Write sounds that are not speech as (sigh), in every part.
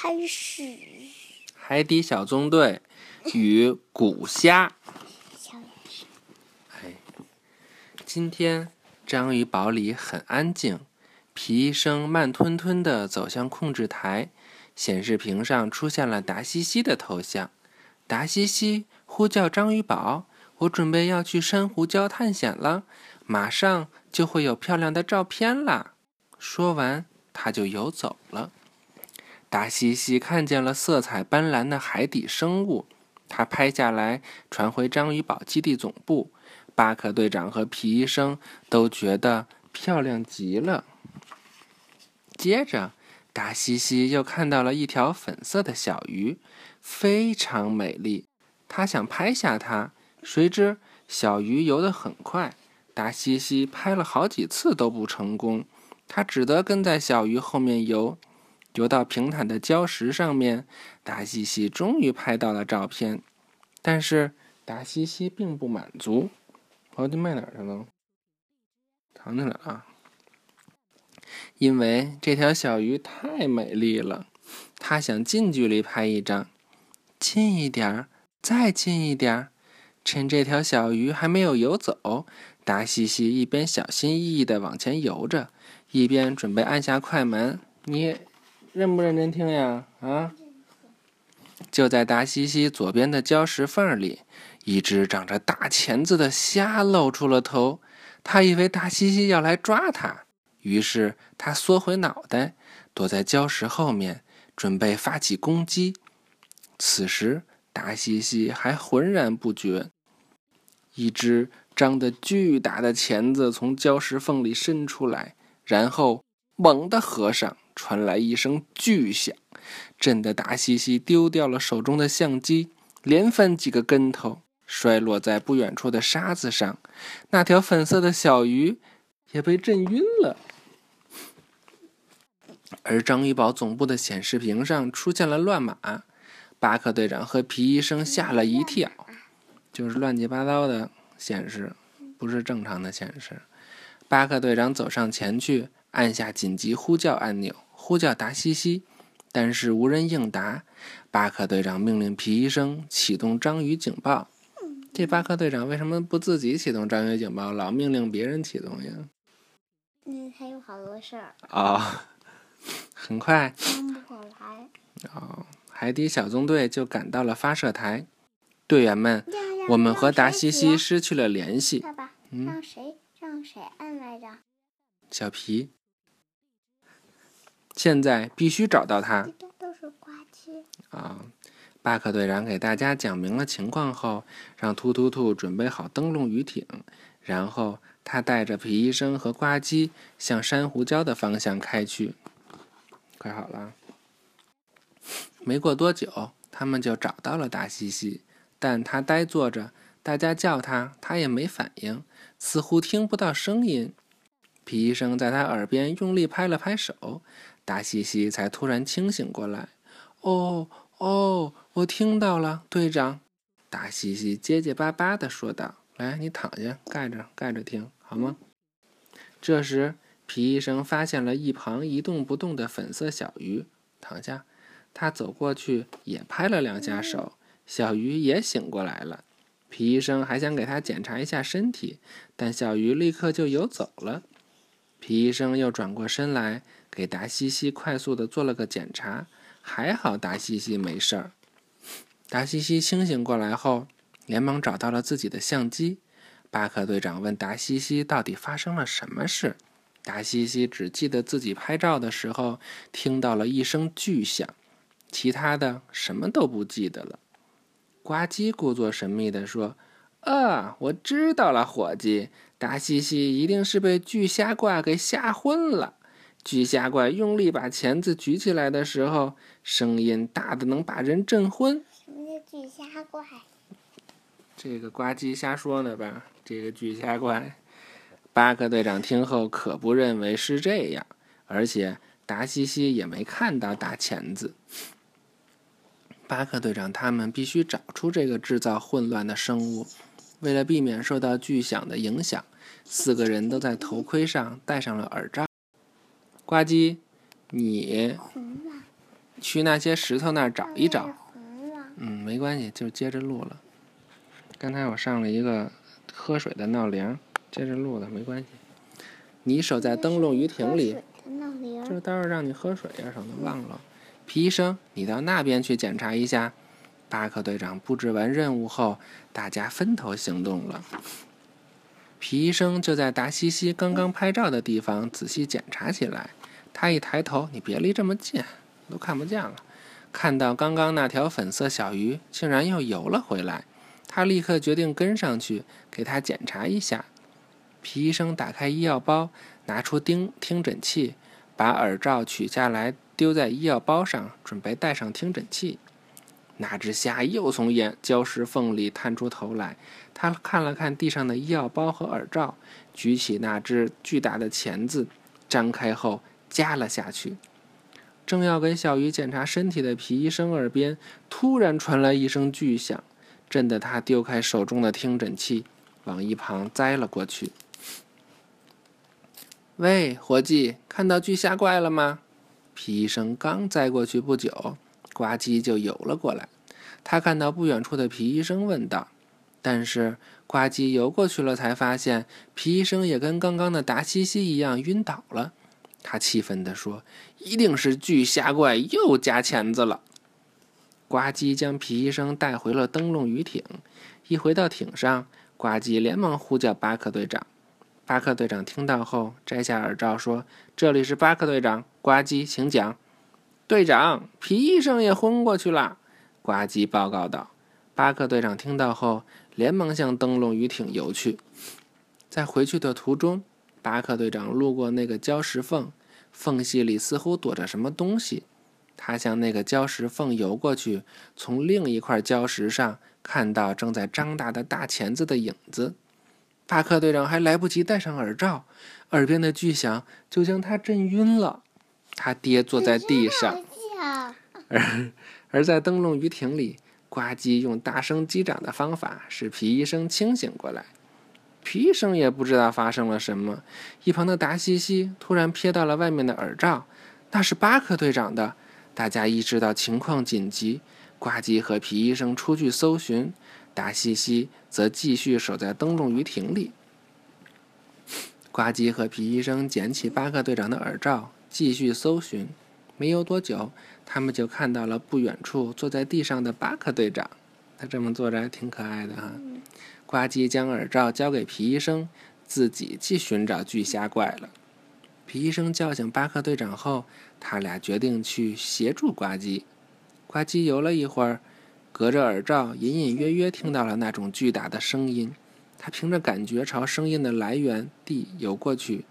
开始。海底小纵队与古虾。哎，今天章鱼堡里很安静。皮医生慢吞吞地走向控制台，显示屏上出现了达西西的头像。达西西呼叫章鱼堡：“我准备要去珊瑚礁探险了，马上就会有漂亮的照片啦。”说完，他就游走了。达西西看见了色彩斑斓的海底生物，他拍下来传回章鱼堡基地总部。巴克队长和皮医生都觉得漂亮极了。接着，达西西又看到了一条粉色的小鱼，非常美丽。他想拍下它，谁知小鱼游得很快，达西西拍了好几次都不成功。他只得跟在小鱼后面游，游到平坦的礁石上面。达西西终于拍到了照片，但是达西西并不满足。哦，就卖哪儿去了？藏起来了。因为这条小鱼太美丽了，他想近距离拍一张，近一点儿，再近一点儿。趁这条小鱼还没有游走，达西西一边小心翼翼地往前游着，一边准备按下快门。你认不认真听呀？啊！就在达西西左边的礁石缝里，一只长着大钳子的虾露出了头。他以为达西西要来抓他。于是他缩回脑袋，躲在礁石后面，准备发起攻击。此时，达西西还浑然不觉。一只张得巨大的钳子从礁石缝里伸出来，然后猛地合上，传来一声巨响，震得达西西丢掉了手中的相机，连翻几个跟头，摔落在不远处的沙子上。那条粉色的小鱼。也被震晕了，而章鱼堡总部的显示屏上出现了乱码，巴克队长和皮医生吓了一跳，就是乱七八糟的显示，不是正常的显示。巴克队长走上前去，按下紧急呼叫按钮，呼叫达西西，但是无人应答。巴克队长命令皮医生启动章鱼警报。这巴克队长为什么不自己启动章鱼警报，老命令别人启动呀？嗯，还有好多事儿啊！很快，忙不过来。哦，海底小纵队就赶到了发射台。队员们，我们和达西西失去了联系。爸爸，让谁让谁按来着？小皮。现在必须找到他。啊！巴克队长给大家讲明了情况后，让突突兔准备好灯笼鱼艇，然后。他带着皮医生和呱唧向珊瑚礁的方向开去。快好了，没过多久，他们就找到了达西西，但他呆坐着，大家叫他，他也没反应，似乎听不到声音。皮医生在他耳边用力拍了拍手，达西西才突然清醒过来。哦哦，我听到了，队长。达西西结结巴巴地说道：“来，你躺下，盖着，盖着听。”好吗？这时，皮医生发现了一旁一动不动的粉色小鱼，躺下。他走过去，也拍了两下手，小鱼也醒过来了。皮医生还想给他检查一下身体，但小鱼立刻就游走了。皮医生又转过身来，给达西西快速的做了个检查，还好达西西没事儿。达西西清醒过来后，连忙找到了自己的相机。巴克队长问达西西：“到底发生了什么事？”达西西只记得自己拍照的时候听到了一声巨响，其他的什么都不记得了。呱唧故作神秘地说：“啊，我知道了，伙计，达西西一定是被巨虾怪给吓昏了。巨虾怪用力把钳子举起来的时候，声音大的能把人震昏。”什么叫巨虾怪？这个呱唧瞎说呢吧？这个巨虾怪，巴克队长听后可不认为是这样，而且达西西也没看到大钳子。巴克队长他们必须找出这个制造混乱的生物。为了避免受到巨响的影响，四个人都在头盔上戴上了耳罩。呱唧，你去那些石头那儿找一找。嗯，没关系，就接着录了。刚才我上了一个喝水的闹铃，接着录了，没关系。你守在灯笼鱼艇里，就待会儿让你喝水呀，省得忘了。皮医生，你到那边去检查一下。巴克队长布置完任务后，大家分头行动了。皮医生就在达西西刚刚拍照的地方仔细检查起来。他一抬头，你别离这么近，都看不见了。看到刚刚那条粉色小鱼竟然又游了回来，他立刻决定跟上去给他检查一下。皮医生打开医药包，拿出听听诊器，把耳罩取下来丢在医药包上，准备戴上听诊器。那只虾又从眼礁石缝里探出头来，他看了看地上的医药包和耳罩，举起那只巨大的钳子，张开后夹了下去。正要给小鱼检查身体的皮医生耳边，突然传来一声巨响，震得他丢开手中的听诊器，往一旁栽了过去。喂，伙计，看到巨虾怪了吗？皮医生刚栽过去不久。呱唧就游了过来，他看到不远处的皮医生，问道：“但是呱唧游过去了，才发现皮医生也跟刚刚的达西西一样晕倒了。”他气愤地说：“一定是巨虾怪又加钳子了。”呱唧将皮医生带回了灯笼鱼艇。一回到艇上，呱唧连忙呼叫巴克队长。巴克队长听到后，摘下耳罩说：“这里是巴克队长，呱唧，请讲。”队长，皮医生也昏过去了。呱唧报告道。巴克队长听到后，连忙向灯笼鱼艇游去。在回去的途中，巴克队长路过那个礁石缝，缝隙里似乎躲着什么东西。他向那个礁石缝游过去，从另一块礁石上看到正在张大的大钳子的影子。巴克队长还来不及戴上耳罩，耳边的巨响就将他震晕了。他爹坐在地上，(laughs) 而而在灯笼鱼艇里，呱唧用大声击掌的方法使皮医生清醒过来。皮医生也不知道发生了什么。一旁的达西西突然瞥到了外面的耳罩，那是巴克队长的。大家意识到情况紧急，呱唧和皮医生出去搜寻，达西西则继续守在灯笼鱼艇里。(coughs) 呱唧和皮医生捡起巴克队长的耳罩。继续搜寻，没有多久，他们就看到了不远处坐在地上的巴克队长。他这么坐着还挺可爱的哈。呱唧将耳罩交给皮医生，自己去寻找巨虾怪了。皮医生叫醒巴克队长后，他俩决定去协助呱唧。呱唧游了一会儿，隔着耳罩隐隐约约听到了那种巨大的声音。他凭着感觉朝声音的来源地游过去。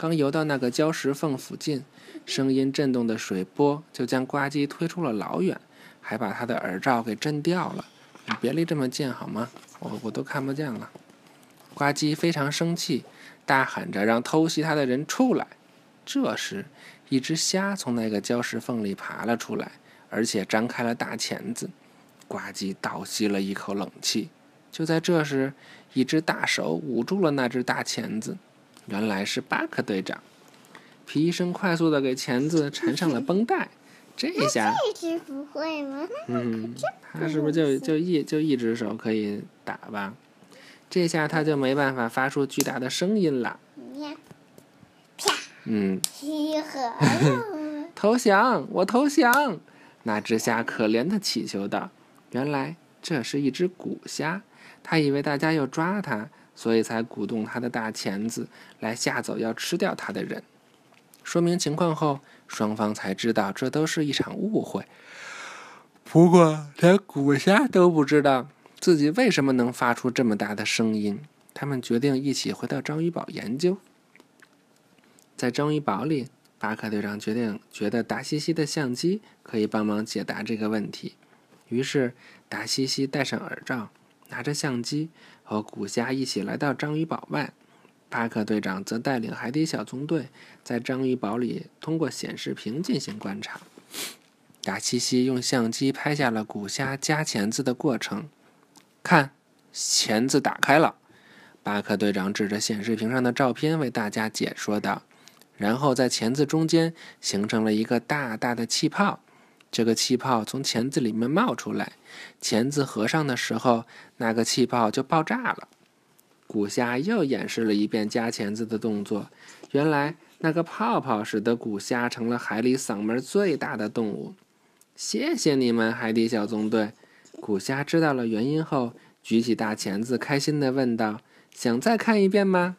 刚游到那个礁石缝附近，声音震动的水波就将呱唧推出了老远，还把他的耳罩给震掉了。你别离这么近好吗？我我都看不见了。呱唧非常生气，大喊着让偷袭他的人出来。这时，一只虾从那个礁石缝里爬了出来，而且张开了大钳子。呱唧倒吸了一口冷气。就在这时，一只大手捂住了那只大钳子。原来是巴克队长，皮医生快速的给钳子缠上了绷带，这下一直不会吗？嗯，他是不是就就一就一只手可以打吧？这下他就没办法发出巨大的声音了。啪！嗯，集合 (laughs) 投降！我投降！那只虾可怜的祈求道：“原来这是一只古虾，他以为大家要抓他。”所以才鼓动他的大钳子来吓走要吃掉他的人。说明情况后，双方才知道这都是一场误会。不过，连古虾都不知道自己为什么能发出这么大的声音。他们决定一起回到章鱼堡研究。在章鱼堡里，巴克队长决定觉得达西西的相机可以帮忙解答这个问题。于是，达西西戴上耳罩，拿着相机。和古虾一起来到章鱼堡外，巴克队长则带领海底小纵队在章鱼堡里通过显示屏进行观察。达西西用相机拍下了古虾夹钳子的过程。看，钳子打开了。巴克队长指着显示屏上的照片为大家解说道。然后在钳子中间形成了一个大大的气泡。这个气泡从钳子里面冒出来，钳子合上的时候，那个气泡就爆炸了。古虾又演示了一遍夹钳子的动作。原来那个泡泡使得古虾成了海里嗓门最大的动物。谢谢你们，海底小纵队。古虾知道了原因后，举起大钳子，开心地问道：“想再看一遍吗？”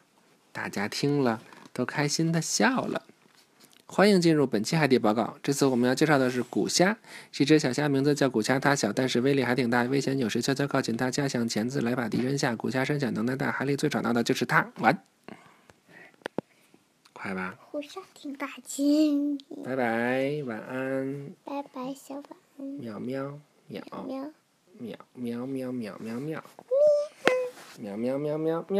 大家听了，都开心地笑了。欢迎进入本期海底报告。这次我们要介绍的是古虾，这只小虾，名字叫古虾。它小，但是威力还挺大，危险有时悄悄靠近它，加强钳子来把敌人吓。古虾身小能耐大，海里最吵闹的就是它。完，快吧。古虾挺大劲。拜拜，晚安。拜拜，小晚安。喵喵喵喵喵喵喵喵喵喵喵喵喵喵喵。